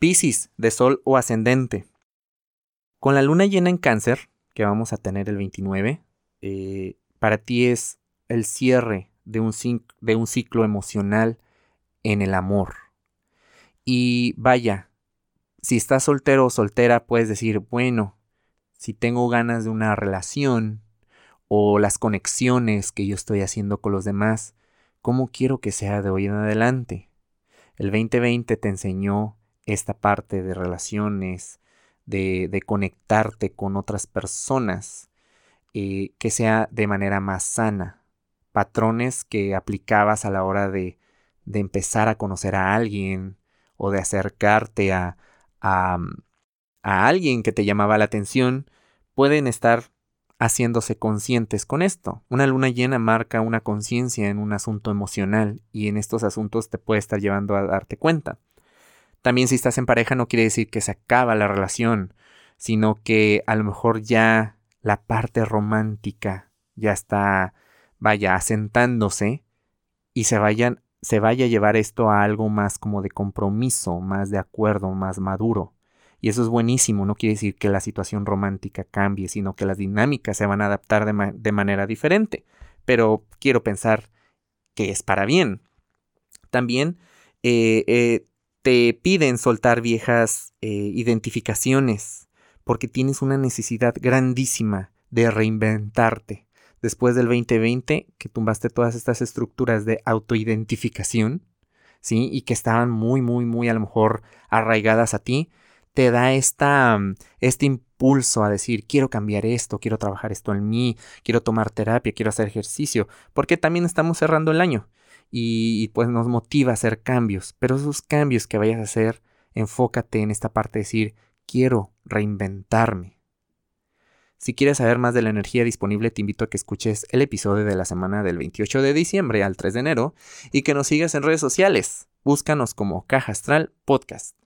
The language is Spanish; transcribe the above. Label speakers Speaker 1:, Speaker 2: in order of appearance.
Speaker 1: Piscis, de Sol o ascendente. Con la luna llena en cáncer, que vamos a tener el 29, eh, para ti es el cierre de un, de un ciclo emocional en el amor. Y vaya, si estás soltero o soltera, puedes decir, bueno, si tengo ganas de una relación o las conexiones que yo estoy haciendo con los demás, ¿cómo quiero que sea de hoy en adelante? El 2020 te enseñó esta parte de relaciones, de, de conectarte con otras personas, eh, que sea de manera más sana. Patrones que aplicabas a la hora de, de empezar a conocer a alguien o de acercarte a, a, a alguien que te llamaba la atención, pueden estar haciéndose conscientes con esto. Una luna llena marca una conciencia en un asunto emocional y en estos asuntos te puede estar llevando a darte cuenta. También si estás en pareja no quiere decir que se acaba la relación, sino que a lo mejor ya la parte romántica ya está, vaya, asentándose y se vayan, se vaya a llevar esto a algo más como de compromiso, más de acuerdo, más maduro. Y eso es buenísimo, no quiere decir que la situación romántica cambie, sino que las dinámicas se van a adaptar de, manera diferente. Pero quiero pensar que es para bien. También eh, eh, te piden soltar viejas eh, identificaciones porque tienes una necesidad grandísima de reinventarte. Después del 2020, que tumbaste todas estas estructuras de autoidentificación, ¿sí? Y que estaban muy, muy, muy a lo mejor arraigadas a ti, te da esta, mm, este impulso a decir, quiero cambiar esto, quiero trabajar esto en mí, quiero tomar terapia, quiero hacer ejercicio, porque también estamos cerrando el año y, pues nos motiva a hacer cambios, pero esos cambios que vayas a hacer, enfócate en esta parte de decir, quiero reinventarme. Si quieres saber más de la energía disponible, te invito a que escuches el episodio de la semana del 28 de diciembre al 3 de enero y que nos sigas en redes sociales. Búscanos como Caja Astral Podcast.